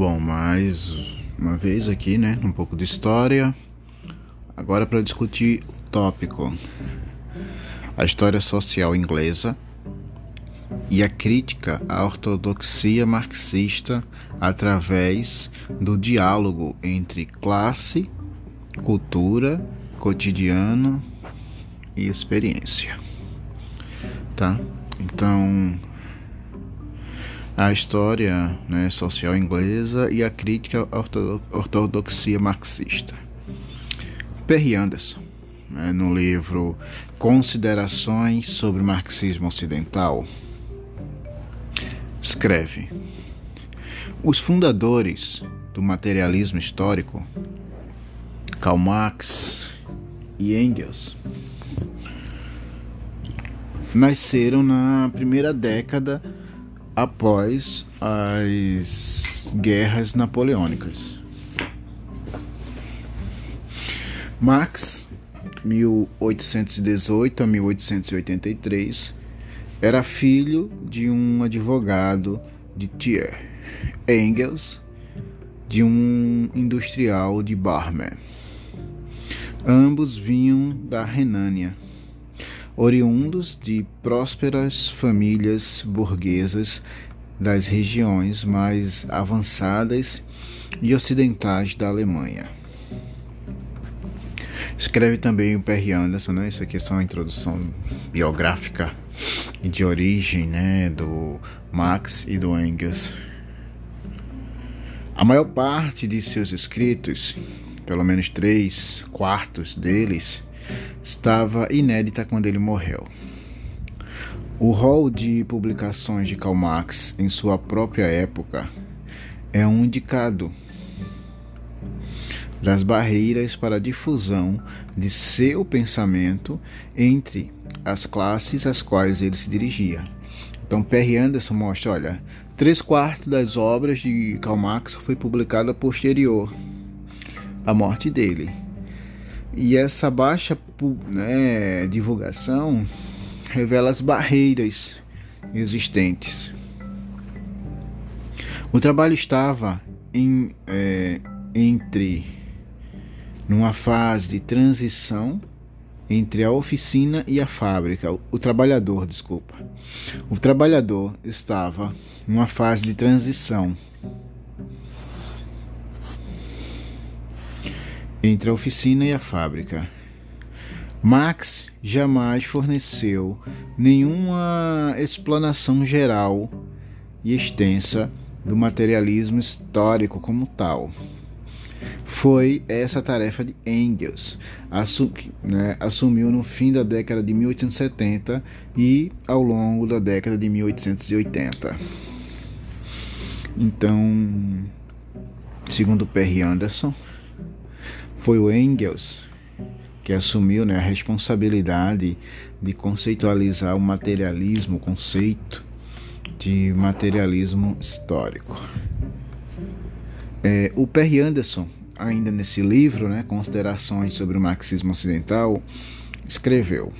Bom, mais uma vez aqui, né? Um pouco de história. Agora para discutir o tópico: a história social inglesa e a crítica à ortodoxia marxista através do diálogo entre classe, cultura, cotidiano e experiência. Tá? Então, a história né, social inglesa e a crítica ortodoxia marxista. Perry Anderson, né, no livro Considerações sobre o Marxismo Ocidental, escreve: Os fundadores do materialismo histórico, Karl Marx e Engels, nasceram na primeira década após as guerras napoleônicas. Marx, 1818 a 1883, era filho de um advogado de Thiers, Engels, de um industrial de Barmer. Ambos vinham da Renânia oriundos de prósperas famílias burguesas das regiões mais avançadas e ocidentais da Alemanha. Escreve também o Perry Anderson, né? Isso aqui é só uma introdução biográfica de origem, né, do Marx e do Engels. A maior parte de seus escritos, pelo menos três quartos deles, estava inédita quando ele morreu. O rol de publicações de Karl Marx em sua própria época é um indicado das barreiras para a difusão de seu pensamento entre as classes às quais ele se dirigia. Então, Perry Anderson mostra, olha, três quartos das obras de Karl Marx foi publicada posterior à morte dele. E essa baixa né, divulgação revela as barreiras existentes. O trabalho estava em, é, entre numa fase de transição entre a oficina e a fábrica, o, o trabalhador, desculpa. O trabalhador estava numa fase de transição entre a oficina e a fábrica. Max jamais forneceu nenhuma explanação geral e extensa do materialismo histórico como tal. Foi essa tarefa de Engels, né, assumiu no fim da década de 1870 e ao longo da década de 1880. Então, segundo Perry Anderson, foi o Engels que assumiu né, a responsabilidade de conceitualizar o materialismo, o conceito de materialismo histórico. É, o Perry Anderson, ainda nesse livro, né, Considerações sobre o Marxismo Ocidental, escreveu: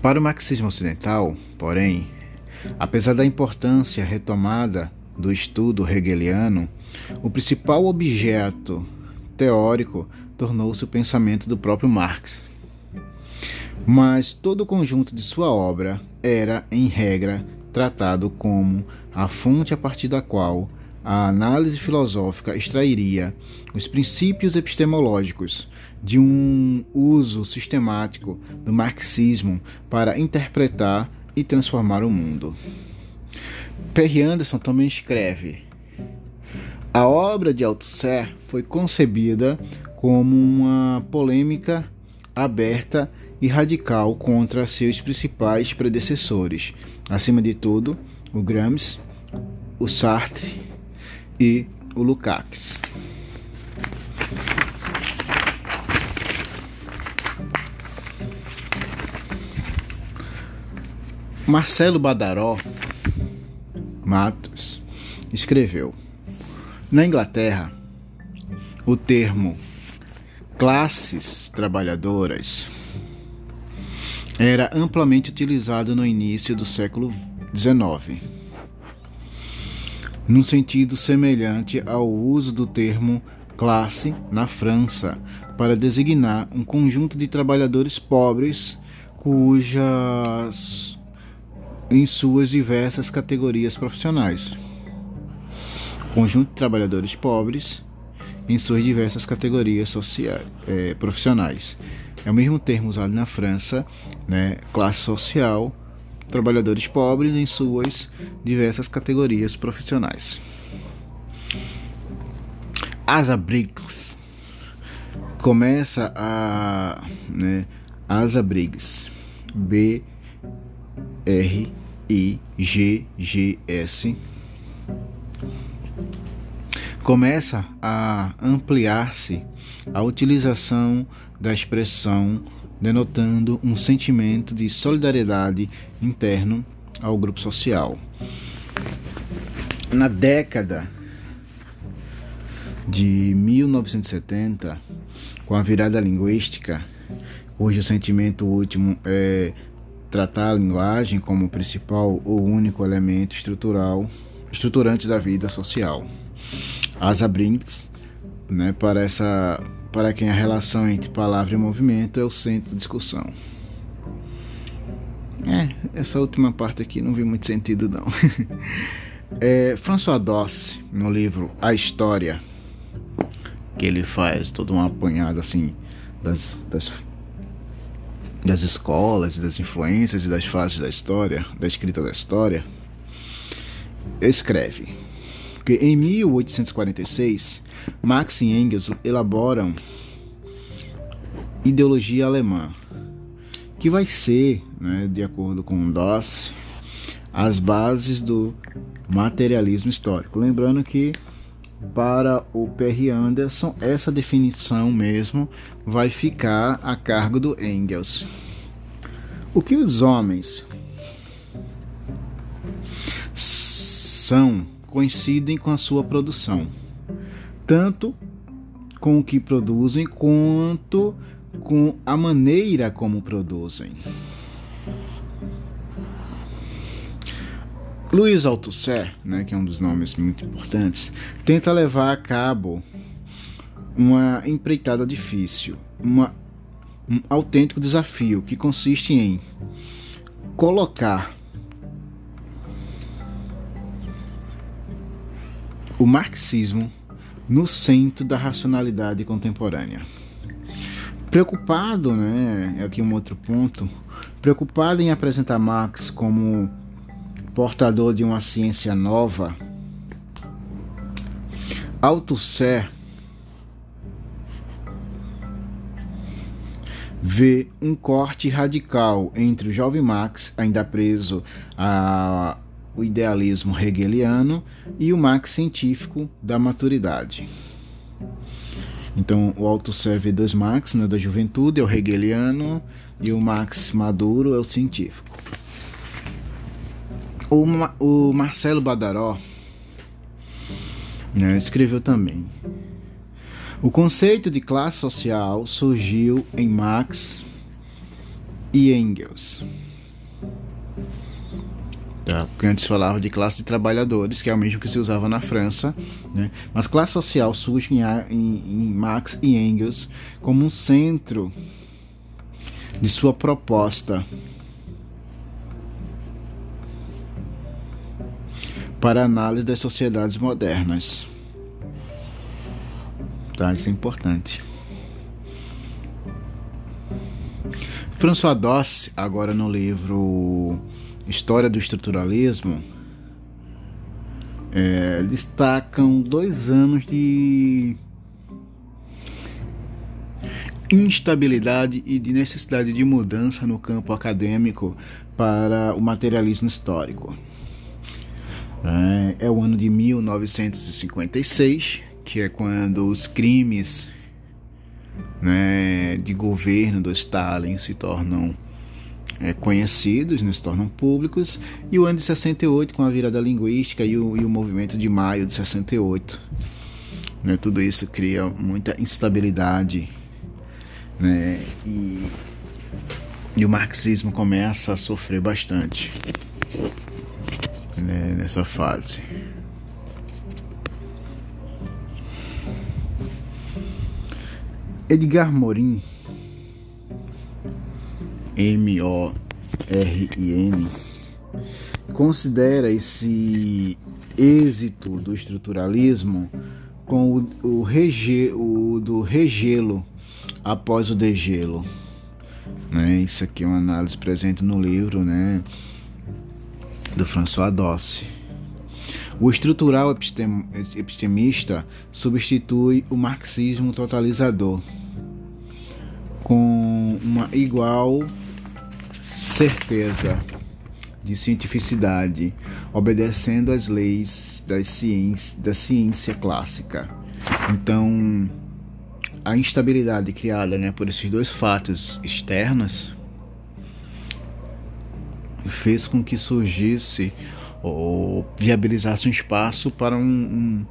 Para o marxismo ocidental, porém, apesar da importância retomada do estudo hegeliano, o principal objeto teórico tornou-se o pensamento do próprio Marx. Mas todo o conjunto de sua obra era, em regra, tratado como a fonte a partir da qual a análise filosófica extrairia os princípios epistemológicos de um uso sistemático do marxismo para interpretar e transformar o mundo. Perry Anderson também escreve a obra de Althusser foi concebida como uma polêmica aberta e radical contra seus principais predecessores, acima de tudo, o Gramsci, o Sartre e o Lukács. Marcelo Badaró Matos escreveu na Inglaterra, o termo classes trabalhadoras era amplamente utilizado no início do século XIX. num sentido semelhante ao uso do termo classe na França para designar um conjunto de trabalhadores pobres cujas em suas diversas categorias profissionais. Conjunto de trabalhadores pobres em suas diversas categorias sociais, é, profissionais. É o mesmo termo usado na França, né, classe social, trabalhadores pobres em suas diversas categorias profissionais. Asa Briggs começa a né, Asa Briggs B R I G G S começa a ampliar-se a utilização da expressão denotando um sentimento de solidariedade interno ao grupo social. Na década de 1970, com a virada linguística, cujo sentimento último é tratar a linguagem como principal ou único elemento estrutural, estruturante da vida social. Asa Brinks, né, para, essa, para quem a relação entre palavra e movimento é o centro de discussão. É, essa última parte aqui não vi muito sentido não. é, François Dosse, no livro A História, que ele faz toda uma apanhada assim das, das, das escolas, das influências e das fases da história, da escrita da história, escreve que em 1846 Marx e Engels elaboram ideologia alemã, que vai ser, né, de acordo com Doss, as bases do materialismo histórico. Lembrando que para o Perry Anderson, essa definição mesmo vai ficar a cargo do Engels. O que os homens são coincidem com a sua produção, tanto com o que produzem quanto com a maneira como produzem. Luiz Althusser, né, que é um dos nomes muito importantes, tenta levar a cabo uma empreitada difícil, uma, um autêntico desafio que consiste em colocar o marxismo no centro da racionalidade contemporânea. Preocupado, né, é aqui um outro ponto, preocupado em apresentar Marx como portador de uma ciência nova, Althusser vê um corte radical entre o jovem Marx, ainda preso a o idealismo hegeliano e o Marx científico da maturidade. Então, o Althusser vê dois Marx, né, da juventude, é o hegeliano, e o Marx maduro é o científico. O, o Marcelo Badaró né, escreveu também. O conceito de classe social surgiu em Marx e Engels. Tá? Porque antes falava de classe de trabalhadores, que é o mesmo que se usava na França, né? mas classe social surge em, em, em Marx e Engels como um centro de sua proposta para análise das sociedades modernas. Tá, isso é importante. François Doss, agora no livro História do Estruturalismo, é, destacam dois anos de instabilidade e de necessidade de mudança no campo acadêmico para o materialismo histórico. É, é o ano de 1956, que é quando os crimes né, de governo do Stalin se tornam é, conhecidos, né, se tornam públicos, e o ano de 68, com a virada linguística e o, e o movimento de maio de 68. Né, tudo isso cria muita instabilidade. Né, e, e o marxismo começa a sofrer bastante né, nessa fase. Edgar Morin M-O-R-I-N, considera esse êxito do estruturalismo com o, o, rege, o do regelo após o degelo. Né? Isso aqui é uma análise presente no livro né? do François Dosse. O estrutural epistem, epistemista substitui o marxismo totalizador com uma igual certeza de cientificidade, obedecendo às leis das ciência, da ciência clássica. Então, a instabilidade criada né, por esses dois fatos externos fez com que surgisse ou viabilizasse um espaço para um, um,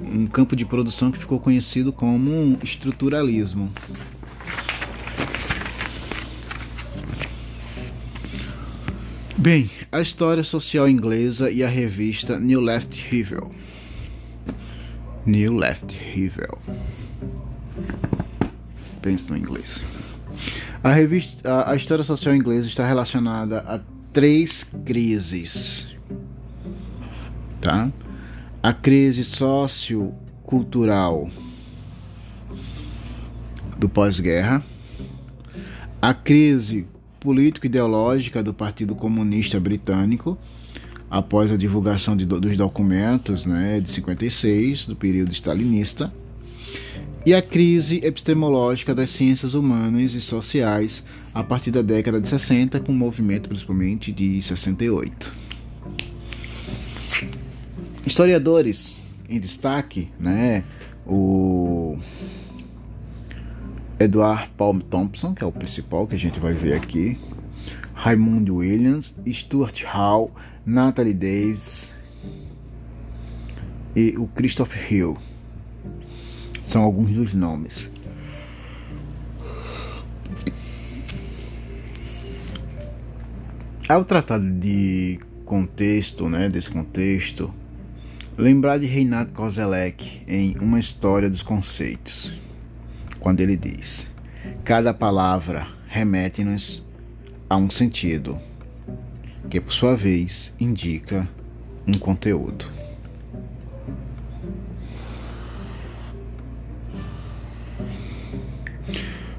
um campo de produção que ficou conhecido como estruturalismo. Bem, a história social inglesa e a revista New Left Review. New Left Review. Pensa no inglês. A, revista, a, a história social inglesa está relacionada a três crises. Tá? A crise sociocultural do pós-guerra, a crise político-ideológica do Partido Comunista Britânico, após a divulgação de, dos documentos né, de 56, do período stalinista, e a crise epistemológica das ciências humanas e sociais a partir da década de 60, com o movimento principalmente de 68. Historiadores em destaque, né, o Edward Paul Thompson, que é o principal que a gente vai ver aqui, Raymond Williams, Stuart Hall, Natalie Davis e o Christopher Hill. São alguns dos nomes. Ao tratar de contexto, né, desse contexto, lembrar de Reinhard Kozelek em Uma História dos Conceitos quando ele diz: Cada palavra remete-nos a um sentido, que por sua vez indica um conteúdo.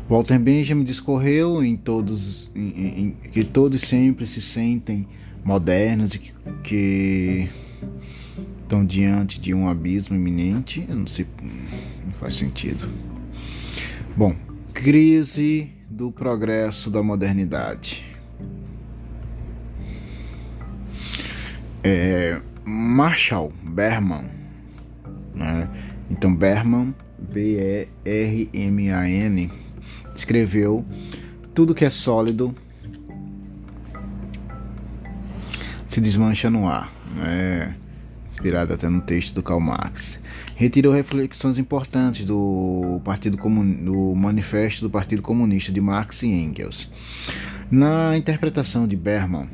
Walter Benjamin discorreu em todos em, em, que todos sempre se sentem modernos e que, que estão diante de um abismo iminente. Não, sei, não faz sentido. Bom, crise do progresso da modernidade. É, Marshall Berman, né? então Berman, B-E-R-M-A-N, escreveu tudo que é sólido se desmancha no ar, né? inspirado até no texto do Karl Marx retirou reflexões importantes do Partido Comun... do Manifesto do Partido Comunista de Marx e Engels. Na interpretação de Berman,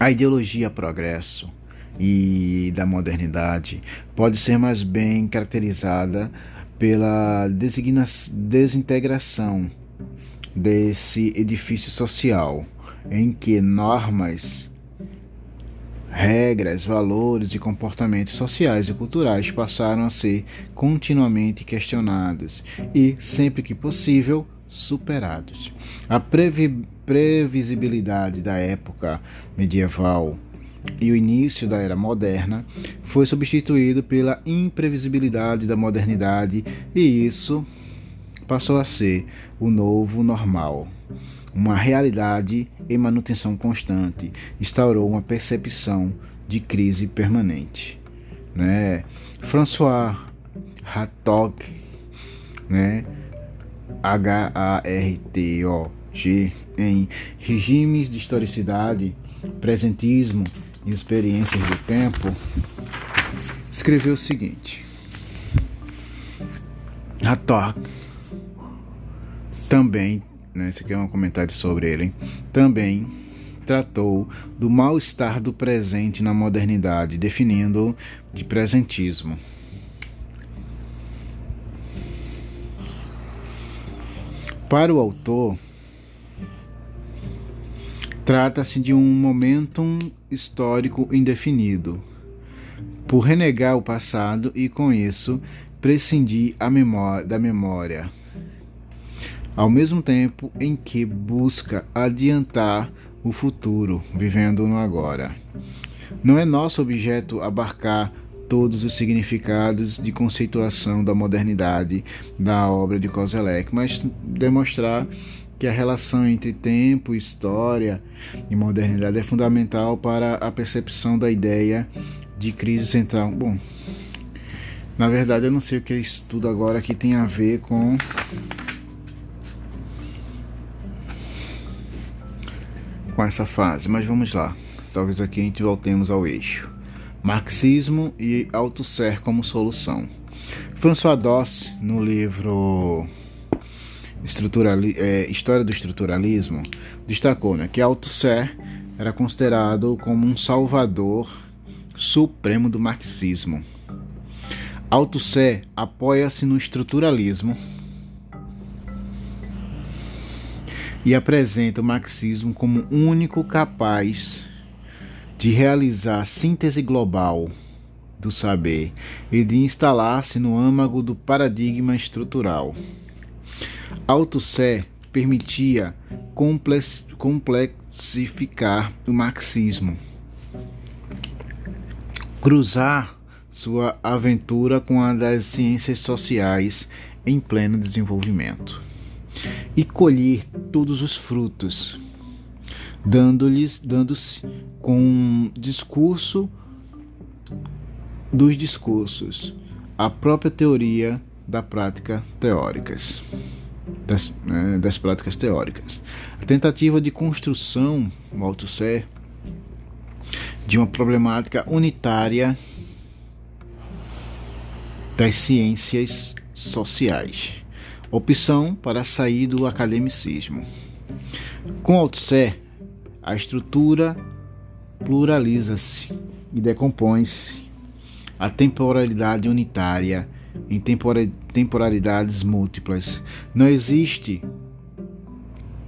a ideologia progresso e da modernidade pode ser mais bem caracterizada pela designa... desintegração desse edifício social em que normas Regras, valores e comportamentos sociais e culturais passaram a ser continuamente questionados e, sempre que possível, superados. A previ previsibilidade da época medieval e o início da era moderna foi substituído pela imprevisibilidade da modernidade, e isso passou a ser o novo normal uma realidade em manutenção constante, instaurou uma percepção de crise permanente. Né? François Hartog, né? H-A-R-T-O-G, em Regimes de Historicidade, Presentismo e Experiências do Tempo, escreveu o seguinte: Hartog também né, esse aqui é um comentário sobre ele, também tratou do mal-estar do presente na modernidade, definindo de presentismo. Para o autor, trata-se de um momentum histórico indefinido, por renegar o passado e, com isso, prescindir da memória, ao mesmo tempo em que busca adiantar o futuro, vivendo no agora. Não é nosso objeto abarcar todos os significados de conceituação da modernidade da obra de Kozelek, mas demonstrar que a relação entre tempo, história e modernidade é fundamental para a percepção da ideia de crise central. Bom, na verdade eu não sei o que é isso tudo agora que tem a ver com com essa fase, mas vamos lá. Talvez aqui a gente voltemos ao eixo. Marxismo e autosser como solução. François Doss, no livro Estruturali é, História do Estruturalismo, destacou né, que Althusser era considerado como um salvador supremo do marxismo. Althusser apoia-se no estruturalismo e apresenta o marxismo como único capaz de realizar a síntese global do saber e de instalar-se no âmago do paradigma estrutural. Althusser permitia complexificar o marxismo, cruzar sua aventura com a das ciências sociais em pleno desenvolvimento e colher todos os frutos, dando-lhes, dando-se com um discurso dos discursos, a própria teoria da prática teóricas, das, né, das práticas teóricas. A tentativa de construção, Althusser, de uma problemática unitária das ciências sociais opção para sair do academicismo. Com Althusser, a estrutura pluraliza-se e decompõe-se. A temporalidade unitária em temporalidades múltiplas. Não existe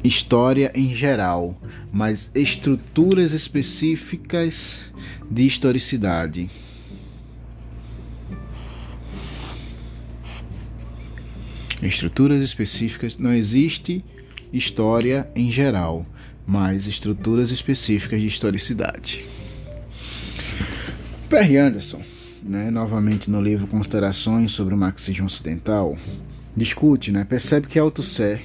história em geral, mas estruturas específicas de historicidade. Estruturas específicas não existe história em geral, mas estruturas específicas de historicidade. Perry Anderson, né, novamente no livro Considerações sobre o Marxismo Ocidental, discute, né, percebe que Althusser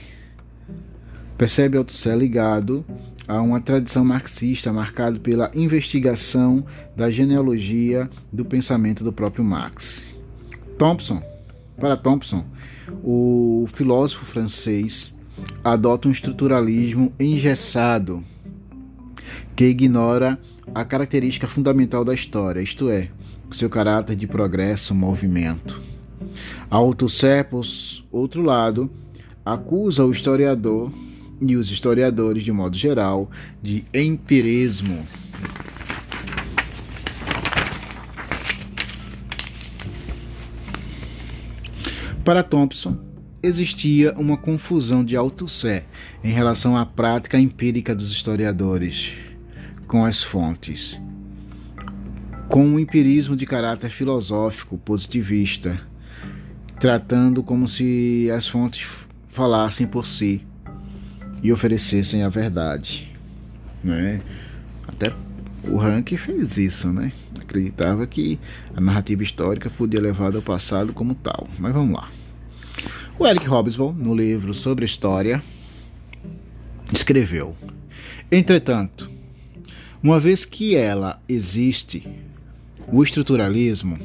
percebe Althusser ligado a uma tradição marxista marcado pela investigação da genealogia do pensamento do próprio Marx. Thompson, para Thompson, o filósofo francês adota um estruturalismo engessado que ignora a característica fundamental da história, isto é, seu caráter de progresso, movimento. Althusser, outro lado, acusa o historiador e os historiadores, de modo geral, de empirismo. Para Thompson, existia uma confusão de Althusser em relação à prática empírica dos historiadores com as fontes, com um empirismo de caráter filosófico positivista, tratando como se as fontes falassem por si e oferecessem a verdade, né? Até o Rank fez isso, né? Acreditava que a narrativa histórica podia levar ao passado como tal. Mas vamos lá. O Eric Hobsbawm, no livro sobre história, escreveu: Entretanto, uma vez que ela existe, o estruturalismo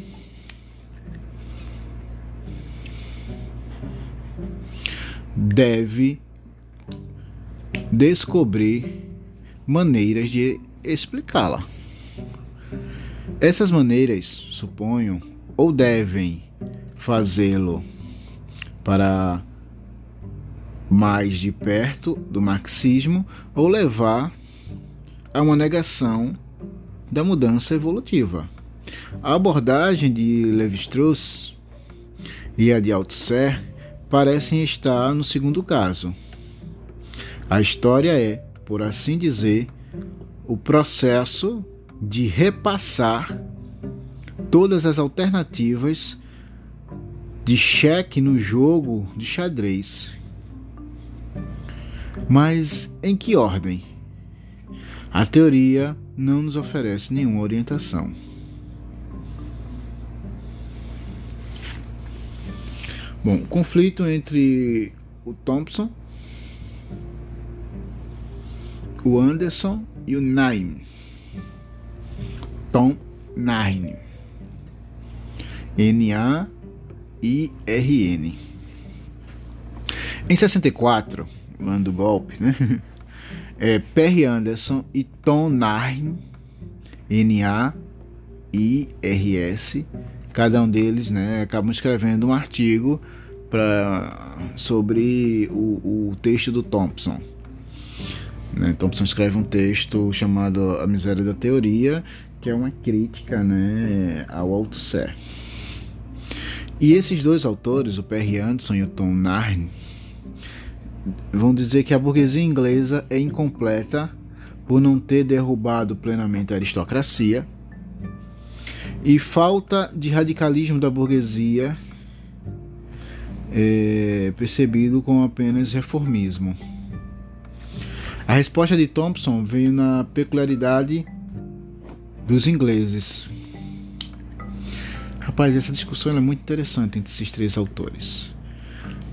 deve descobrir maneiras de explicá-la. Essas maneiras, suponho, ou devem fazê-lo para mais de perto do marxismo ou levar a uma negação da mudança evolutiva. A abordagem de Levi-Strauss e a de Althusser parecem estar no segundo caso. A história é, por assim dizer, o processo de repassar todas as alternativas de cheque no jogo de xadrez. Mas em que ordem? A teoria não nos oferece nenhuma orientação. Bom, conflito entre o Thompson, o Anderson e o Naim. Tom Nain. N-A-I-R-N. Em 64, o ano do golpe, né? É Perry Anderson e Tom Nairn, N-A-I-R-S, cada um deles né, acabam escrevendo um artigo pra, sobre o, o texto do Thompson. Né, Thompson escreve um texto chamado A Miséria da Teoria, que é uma crítica né, ao Althusser. E esses dois autores, o Perry Anderson e o Tom Narn, vão dizer que a burguesia inglesa é incompleta por não ter derrubado plenamente a aristocracia e falta de radicalismo da burguesia é, percebido como apenas reformismo. A resposta de Thompson veio na peculiaridade dos ingleses. Rapaz, essa discussão é muito interessante entre esses três autores.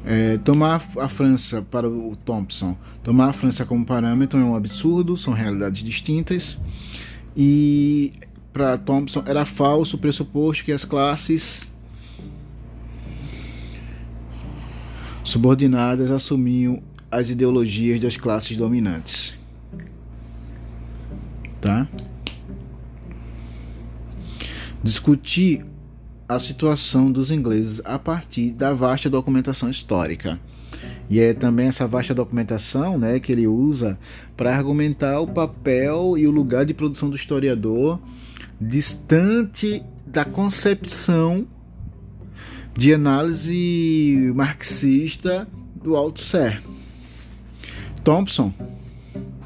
É, tomar a França para o Thompson, tomar a França como parâmetro é um absurdo, são realidades distintas. E para Thompson era falso o pressuposto que as classes subordinadas assumiam as ideologias das classes dominantes. Tá? Discutir a situação dos ingleses a partir da vasta documentação histórica. E é também essa vasta documentação né, que ele usa para argumentar o papel e o lugar de produção do historiador distante da concepção de análise marxista do Althusser. Thompson,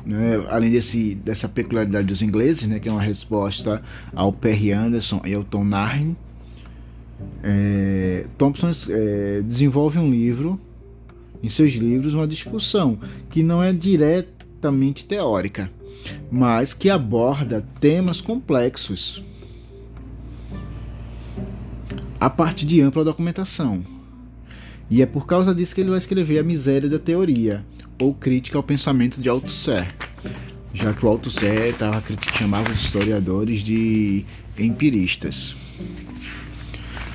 né, além desse, dessa peculiaridade dos ingleses, né, que é uma resposta ao Perry Anderson e ao Tom Narn, é, Thompson é, desenvolve um livro, em seus livros, uma discussão que não é diretamente teórica, mas que aborda temas complexos a partir de ampla documentação. E é por causa disso que ele vai escrever A Miséria da Teoria, ou Crítica ao Pensamento de Althusser, já que o Althusser tava, chamava os historiadores de empiristas.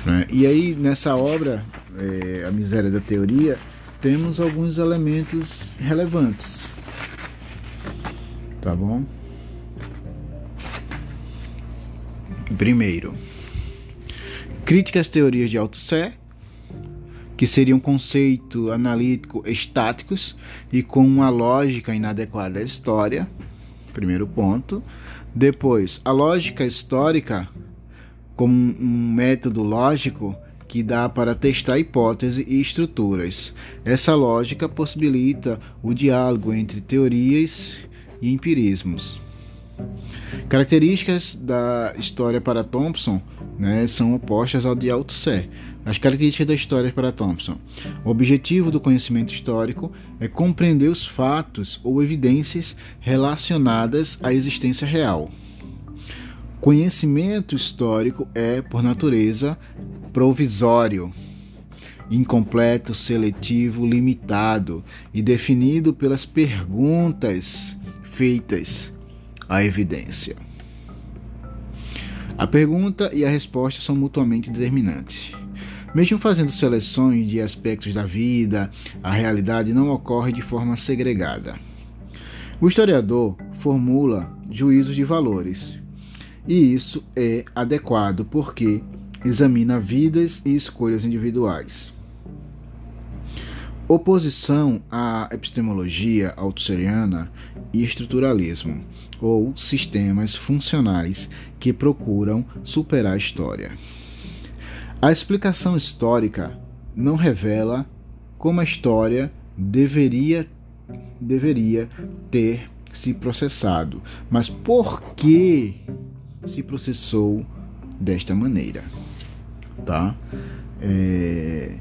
Né? E aí, nessa obra, é, A Miséria da Teoria, temos alguns elementos relevantes. Tá bom? Primeiro, crítica às teorias de Althusser, que seriam conceito analítico estáticos e com uma lógica inadequada à história. Primeiro ponto. Depois, a lógica histórica como um método lógico que dá para testar hipóteses e estruturas. Essa lógica possibilita o diálogo entre teorias e empirismos. Características da história para Thompson né, são opostas ao de Althusser. As características da história para Thompson. O objetivo do conhecimento histórico é compreender os fatos ou evidências relacionadas à existência real. Conhecimento histórico é, por natureza, provisório, incompleto, seletivo, limitado e definido pelas perguntas feitas à evidência. A pergunta e a resposta são mutuamente determinantes. Mesmo fazendo seleções de aspectos da vida, a realidade não ocorre de forma segregada. O historiador formula juízos de valores, e isso é adequado porque examina vidas e escolhas individuais. Oposição à epistemologia altusseriana e estruturalismo, ou sistemas funcionais que procuram superar a história. A explicação histórica não revela como a história deveria deveria ter se processado. Mas por que se processou desta maneira? Tá? É,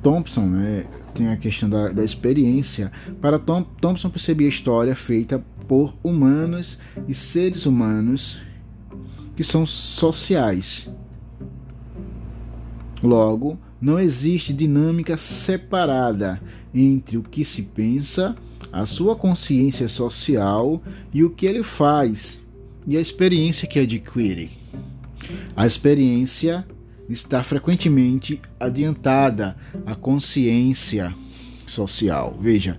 Thompson né, tem a questão da, da experiência. Para Tom, Thompson percebia a história feita por humanos e seres humanos que são sociais. Logo, não existe dinâmica separada entre o que se pensa, a sua consciência social e o que ele faz e a experiência que adquire. A experiência está frequentemente adiantada à consciência social. Veja,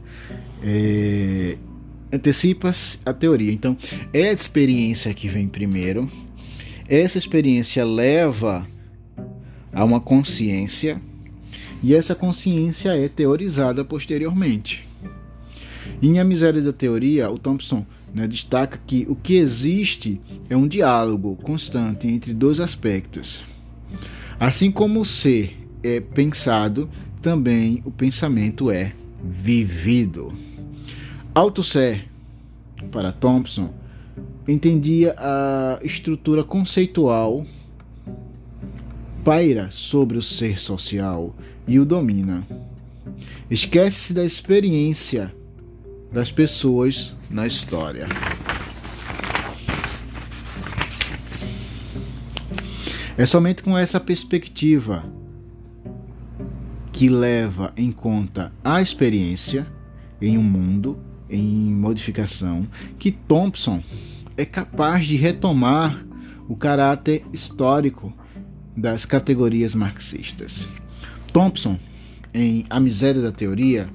é, antecipa-se a teoria. Então, é a experiência que vem primeiro. Essa experiência leva a uma consciência e essa consciência é teorizada posteriormente. Em A Miséria da Teoria, o Thompson né, destaca que o que existe é um diálogo constante entre dois aspectos. Assim como o ser é pensado, também o pensamento é vivido. Althusser, para Thompson, entendia a estrutura conceitual paira sobre o ser social e o domina. Esquece-se da experiência das pessoas na história. É somente com essa perspectiva que leva em conta a experiência em um mundo em modificação que Thompson é capaz de retomar o caráter histórico das categorias marxistas. Thompson, em A Miséria da Teoria,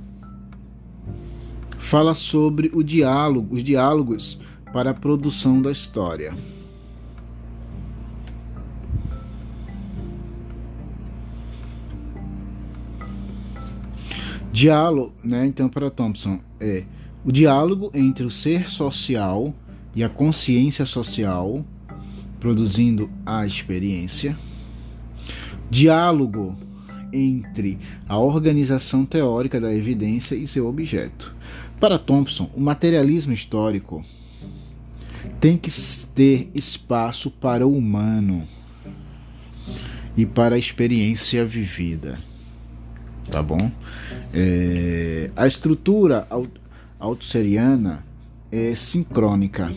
fala sobre o diálogo, os diálogos para a produção da história. Diálogo, né, então para Thompson é o diálogo entre o ser social e a consciência social, produzindo a experiência. Diálogo entre a organização teórica da evidência e seu objeto. Para Thompson, o materialismo histórico tem que ter espaço para o humano e para a experiência vivida tá bom? É, a estrutura autosseriana é sincrônica.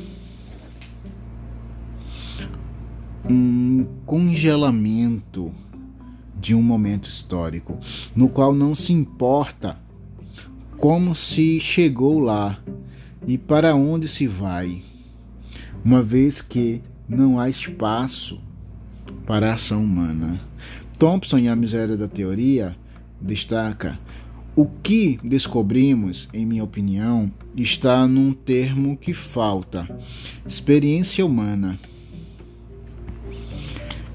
Um congelamento de um momento histórico, no qual não se importa como se chegou lá e para onde se vai, uma vez que não há espaço para a ação humana. Thompson, em A Miséria da Teoria, destaca: o que descobrimos, em minha opinião, está num termo que falta: experiência humana.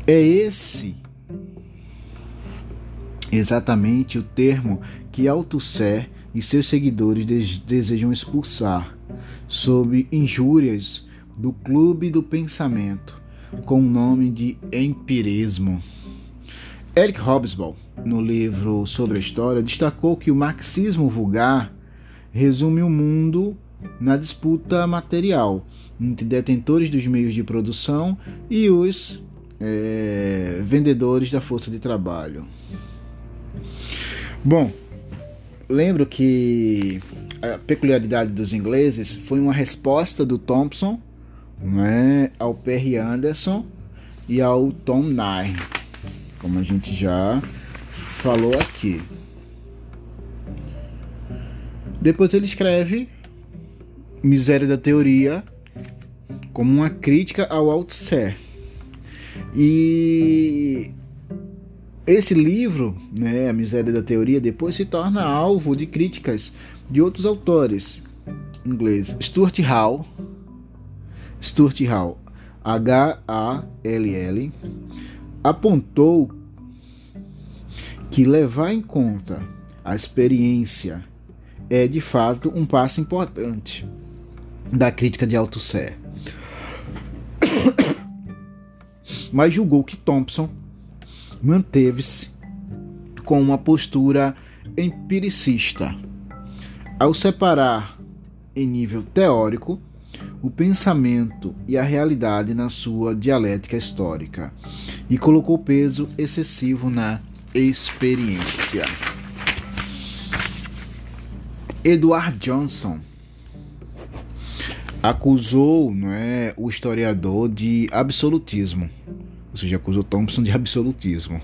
É esse exatamente o termo que Althusser e seus seguidores desejam expulsar, sob injúrias do clube do pensamento, com o nome de empirismo. Eric Hobsbawm, no livro sobre a história, destacou que o marxismo vulgar resume o mundo na disputa material entre detentores dos meios de produção e os é, vendedores da força de trabalho. Bom, lembro que a peculiaridade dos ingleses foi uma resposta do Thompson né, ao Perry Anderson e ao Tom Nye como a gente já falou aqui. Depois ele escreve Miséria da Teoria como uma crítica ao Althusser. E esse livro, né, A Miséria da Teoria, depois se torna alvo de críticas de outros autores ingleses. Stuart Hall, Stuart Hall, H-A-L-L, apontou que levar em conta a experiência é de fato um passo importante da crítica de Althusser. Mas julgou que Thompson manteve-se com uma postura empiricista. Ao separar em nível teórico, o pensamento e a realidade na sua dialética histórica e colocou peso excessivo na experiência. Edward Johnson acusou não é, o historiador de absolutismo, ou seja, acusou Thompson de absolutismo,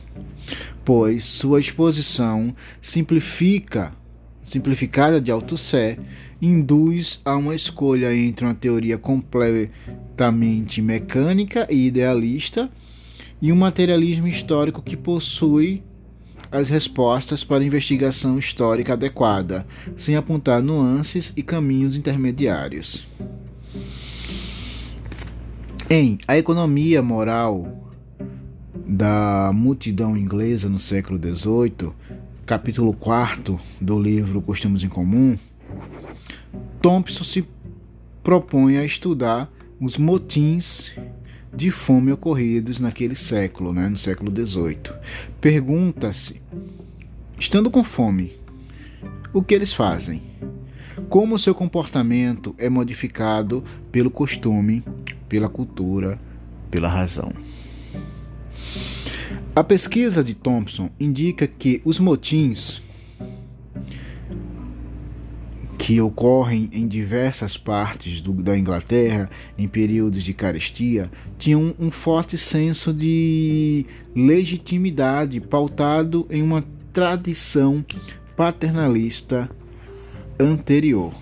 pois sua exposição simplifica, simplificada de Althusser, induz a uma escolha entre uma teoria completamente mecânica e idealista e um materialismo histórico que possui as respostas para investigação histórica adequada, sem apontar nuances e caminhos intermediários. Em A Economia Moral da Multidão Inglesa no século XVIII, capítulo 4 do livro Costumes em Comum, Thompson se propõe a estudar os motins de fome ocorridos naquele século, né, no século XVIII. Pergunta-se, estando com fome, o que eles fazem? Como seu comportamento é modificado pelo costume, pela cultura, pela razão. A pesquisa de Thompson indica que os motins que ocorrem em diversas partes do, da Inglaterra em períodos de carestia, tinham um forte senso de legitimidade pautado em uma tradição paternalista anterior.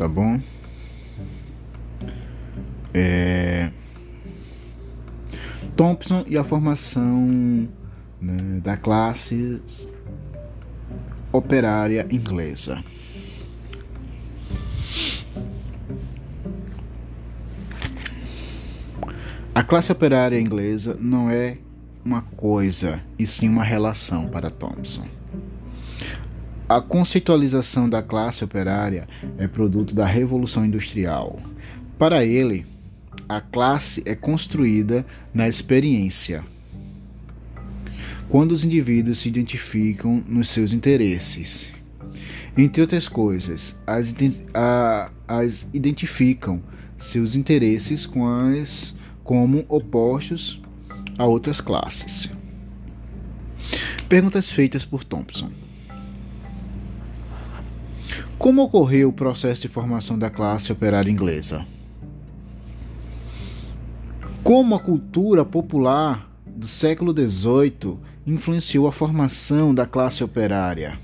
Tá bom? É Thompson e a formação né, da classe operária inglesa. A classe operária inglesa não é uma coisa, e sim uma relação para Thompson. A conceitualização da classe operária é produto da Revolução Industrial. Para ele, a classe é construída na experiência. Quando os indivíduos se identificam nos seus interesses. Entre outras coisas, as, a, as identificam seus interesses com as, como opostos a outras classes. Perguntas feitas por Thompson. Como ocorreu o processo de formação da classe operária inglesa? Como a cultura popular do século XVIII influenciou a formação da classe operária.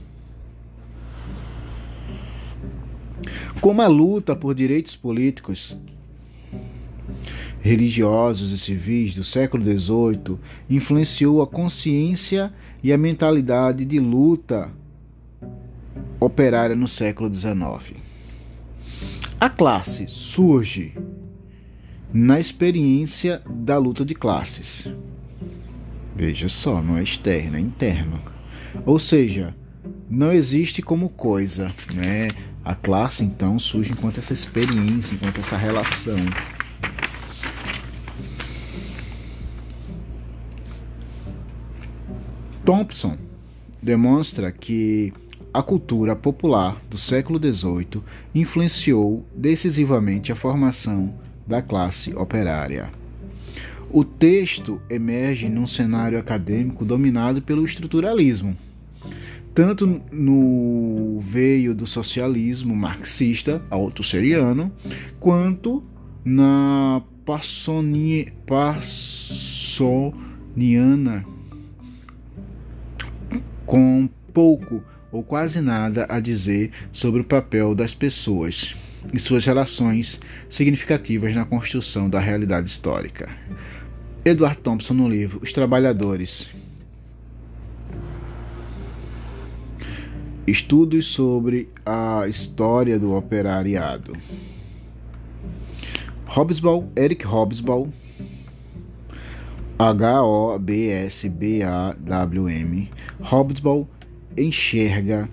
Como a luta por direitos políticos, religiosos e civis do século XVIII influenciou a consciência e a mentalidade de luta operária no século XIX. A classe surge na experiência da luta de classes. Veja só, não é externo, é interno. Ou seja, não existe como coisa, né? A classe então surge enquanto essa experiência, enquanto essa relação. Thompson demonstra que a cultura popular do século XVIII influenciou decisivamente a formação da classe operária. O texto emerge num cenário acadêmico dominado pelo estruturalismo, tanto no veio do socialismo marxista autosseriano, quanto na Passoni, Passoniana, com pouco ou quase nada a dizer sobre o papel das pessoas e suas relações significativas na construção da realidade histórica. Edward Thompson no livro Os Trabalhadores. Estudos sobre a história do operariado. Hobsbawm, Eric Hobsbawm, H-O-B-S-B-A-W-M. Hobsbawm enxerga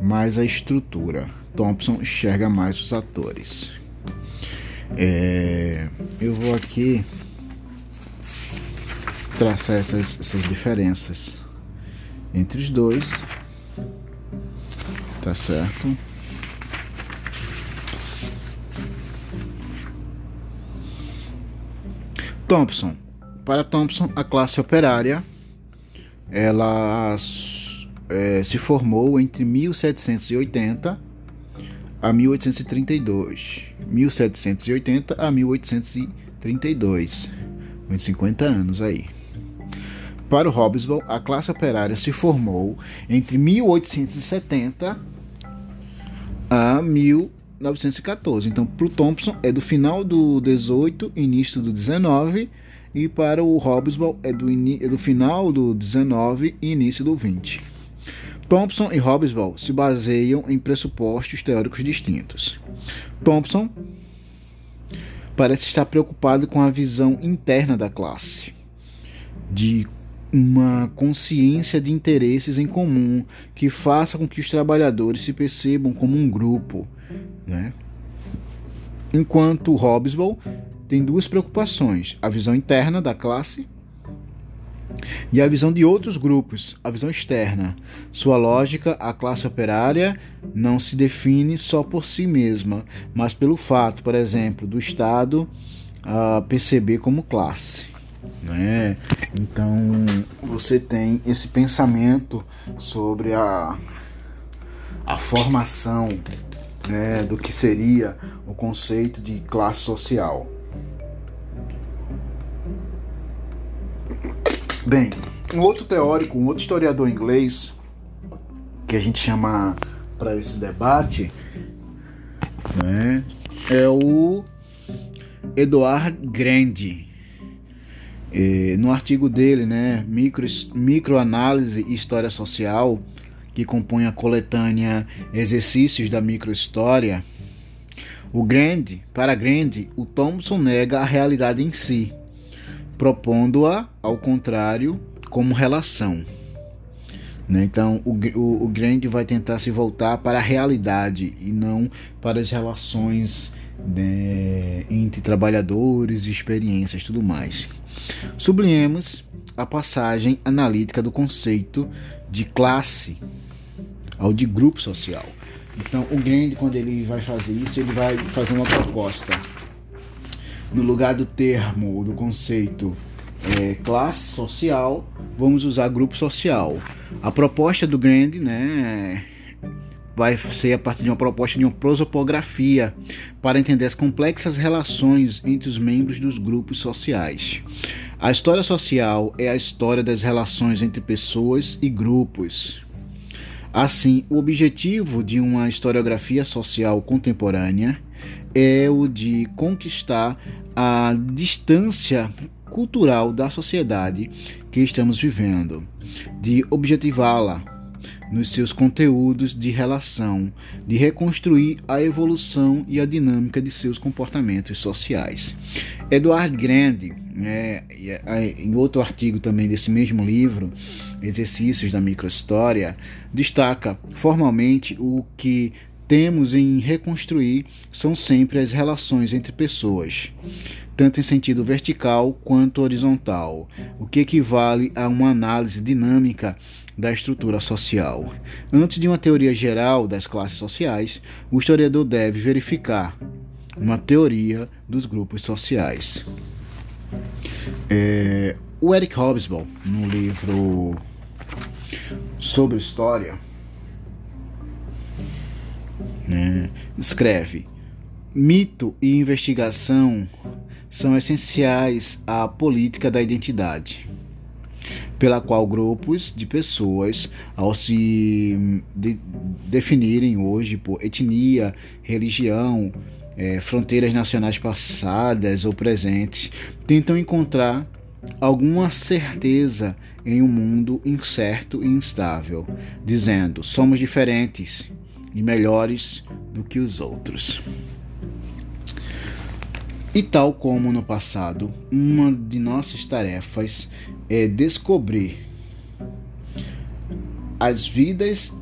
mais a estrutura Thompson enxerga mais os atores. É, eu vou aqui traçar essas, essas diferenças entre os dois. Tá certo? Thompson. Para Thompson, a classe operária ela é, se formou entre 1780 a 1832. 1780 a 1832. Uns 50 anos aí. Para o Hobsbawm, a classe operária se formou entre 1870 a 1914. Então, para o Thompson é do final do 18, início do 19, e para o Hobsbawm é é do final do 19 e início do 20. Thompson e Hobsbawm se baseiam em pressupostos teóricos distintos. Thompson parece estar preocupado com a visão interna da classe, de uma consciência de interesses em comum que faça com que os trabalhadores se percebam como um grupo, né? Enquanto Hobsbawm tem duas preocupações: a visão interna da classe e a visão de outros grupos, a visão externa. Sua lógica, a classe operária não se define só por si mesma, mas pelo fato, por exemplo, do Estado uh, perceber como classe. Né? Então você tem esse pensamento sobre a, a formação né, do que seria o conceito de classe social. Bem, um outro teórico, um outro historiador inglês que a gente chama para esse debate né, é o Eduard Grande. No artigo dele, né, micro, Microanálise e História Social, que compõe a coletânea Exercícios da Microhistória, o Grande, para Grande, o Thomson nega a realidade em si, propondo-a, ao contrário, como relação. Né? Então, o, o, o Grande vai tentar se voltar para a realidade e não para as relações né, entre trabalhadores, experiências tudo mais. Sublinhemos a passagem analítica do conceito de classe ao de grupo social. Então, o Grande, quando ele vai fazer isso, ele vai fazer uma proposta. No lugar do termo, do conceito é, classe social, vamos usar grupo social. A proposta do Grande, né, vai ser a partir de uma proposta de uma prosopografia para entender as complexas relações entre os membros dos grupos sociais. A história social é a história das relações entre pessoas e grupos. Assim, o objetivo de uma historiografia social contemporânea é o de conquistar a distância cultural da sociedade que estamos vivendo, de objetivá-la nos seus conteúdos de relação, de reconstruir a evolução e a dinâmica de seus comportamentos sociais. Eduard Grande, né, em outro artigo também desse mesmo livro, Exercícios da Microhistória, destaca formalmente o que temos em reconstruir são sempre as relações entre pessoas, tanto em sentido vertical quanto horizontal, o que equivale a uma análise dinâmica da estrutura social. Antes de uma teoria geral das classes sociais, o historiador deve verificar uma teoria dos grupos sociais. É, o Eric Hobsbawm, no livro sobre história, né, escreve: mito e investigação são essenciais à política da identidade pela qual grupos de pessoas, ao se de, definirem hoje por etnia, religião, é, fronteiras nacionais passadas ou presentes, tentam encontrar alguma certeza em um mundo incerto e instável, dizendo: somos diferentes e melhores do que os outros. E tal como no passado, uma de nossas tarefas é descobrir as vidas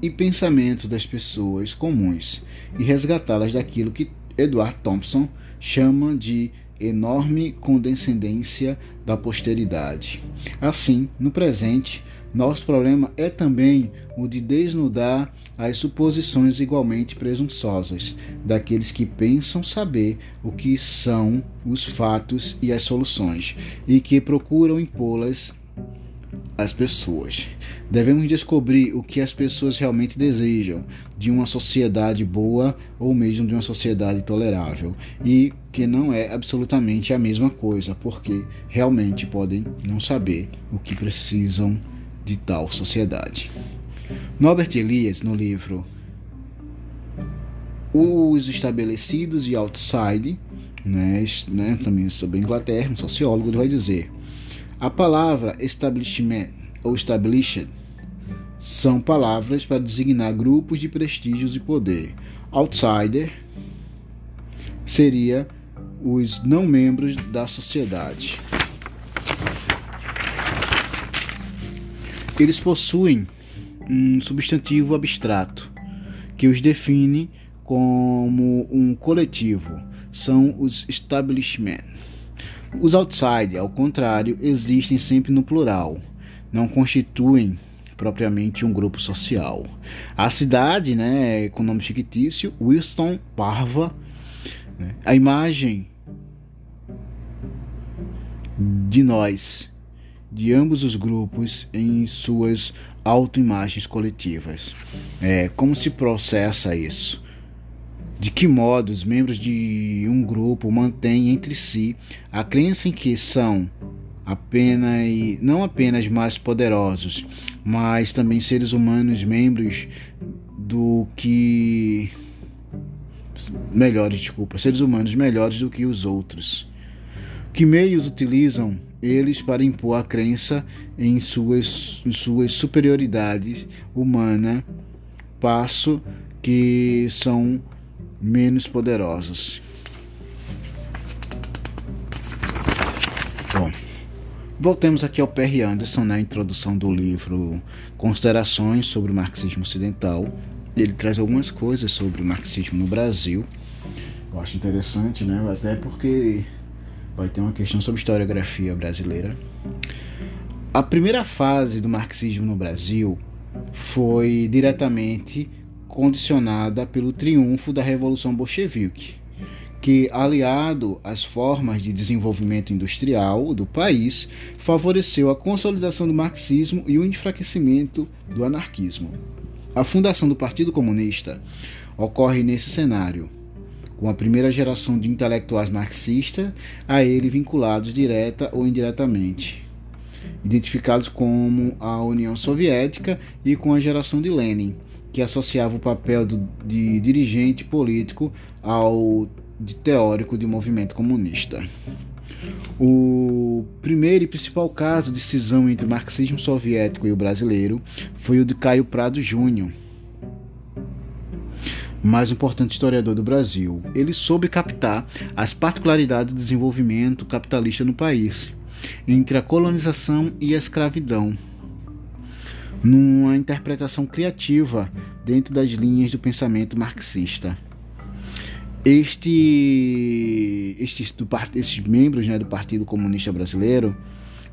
e pensamentos das pessoas comuns e resgatá-las daquilo que Edward Thompson chama de enorme condescendência da posteridade. Assim, no presente, nosso problema é também o de desnudar as suposições igualmente presunçosas daqueles que pensam saber o que são os fatos e as soluções e que procuram impô-las às pessoas. Devemos descobrir o que as pessoas realmente desejam de uma sociedade boa ou mesmo de uma sociedade tolerável e que não é absolutamente a mesma coisa, porque realmente podem não saber o que precisam de tal sociedade. Norbert Elias, no livro Os Estabelecidos e Outside, né, né, também sobre a Inglaterra, um sociólogo, vai dizer: a palavra establishment ou established são palavras para designar grupos de prestígios e poder. Outsider seria os não membros da sociedade. Eles possuem um substantivo abstrato que os define como um coletivo. São os establishment. Os outside, ao contrário, existem sempre no plural. Não constituem propriamente um grupo social. A cidade, né, com nome fictício, Wilson Parva, né, a imagem de nós de ambos os grupos em suas autoimagens coletivas. É, como se processa isso? De que modo os membros de um grupo mantêm entre si a crença em que são apenas não apenas mais poderosos, mas também seres humanos membros do que melhores, desculpa, seres humanos melhores do que os outros. Que meios utilizam eles para impor a crença em suas, em suas superioridades humana, passo que são menos poderosos. Bom, voltemos aqui ao Perry Anderson na introdução do livro Considerações sobre o Marxismo Ocidental. Ele traz algumas coisas sobre o marxismo no Brasil. Eu acho interessante, né? Até porque vai ter uma questão sobre historiografia brasileira. A primeira fase do marxismo no Brasil foi diretamente condicionada pelo triunfo da Revolução Bolchevique, que, aliado às formas de desenvolvimento industrial do país, favoreceu a consolidação do marxismo e o enfraquecimento do anarquismo. A fundação do Partido Comunista ocorre nesse cenário, com a primeira geração de intelectuais marxistas a ele vinculados direta ou indiretamente, identificados como a União Soviética e com a geração de Lenin, que associava o papel do, de dirigente político ao de teórico de movimento comunista. O primeiro e principal caso de cisão entre o marxismo soviético e o brasileiro foi o de Caio Prado Júnior, mais importante historiador do Brasil. Ele soube captar as particularidades do desenvolvimento capitalista no país, entre a colonização e a escravidão, numa interpretação criativa dentro das linhas do pensamento marxista. Este, estes, do, estes membros né, do Partido Comunista Brasileiro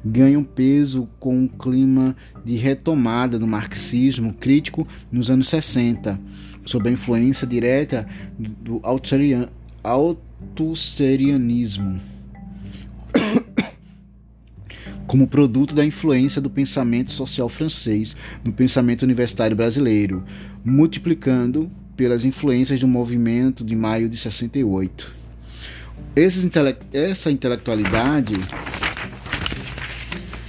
ganham peso com um clima de retomada do marxismo crítico nos anos 60, sob a influência direta do autosserianismo, como produto da influência do pensamento social francês no pensamento universitário brasileiro, multiplicando pelas influências do movimento de maio de 68. Intele essa intelectualidade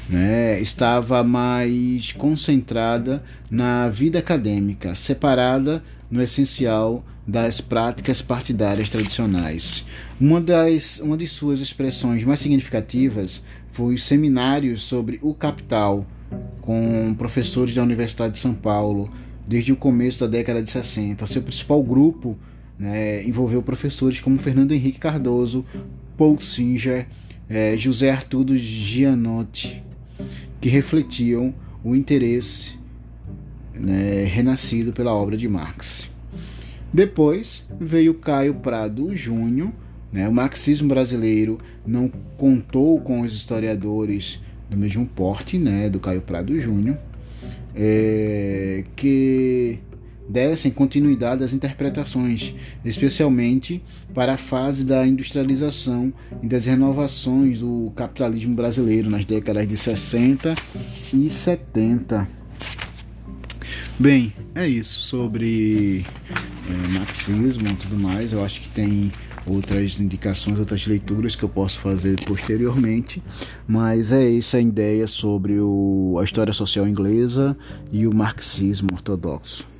né, estava mais concentrada na vida acadêmica, separada no essencial das práticas partidárias tradicionais. Uma, das, uma de suas expressões mais significativas foi os seminários sobre o capital, com professores da Universidade de São Paulo, desde o começo da década de 60. Seu principal grupo né, envolveu professores como Fernando Henrique Cardoso, Paul Singer, eh, José Arturo Gianotti, que refletiam o interesse né, renascido pela obra de Marx. Depois veio Caio Prado Júnior, Né? O marxismo brasileiro não contou com os historiadores do mesmo porte, né, do Caio Prado Júnior, é, que dessem continuidade às interpretações, especialmente para a fase da industrialização e das renovações do capitalismo brasileiro nas décadas de 60 e 70. Bem, é isso sobre é, marxismo e tudo mais. Eu acho que tem outras indicações, outras leituras que eu posso fazer posteriormente, mas é essa a ideia sobre o, a história social inglesa e o marxismo ortodoxo.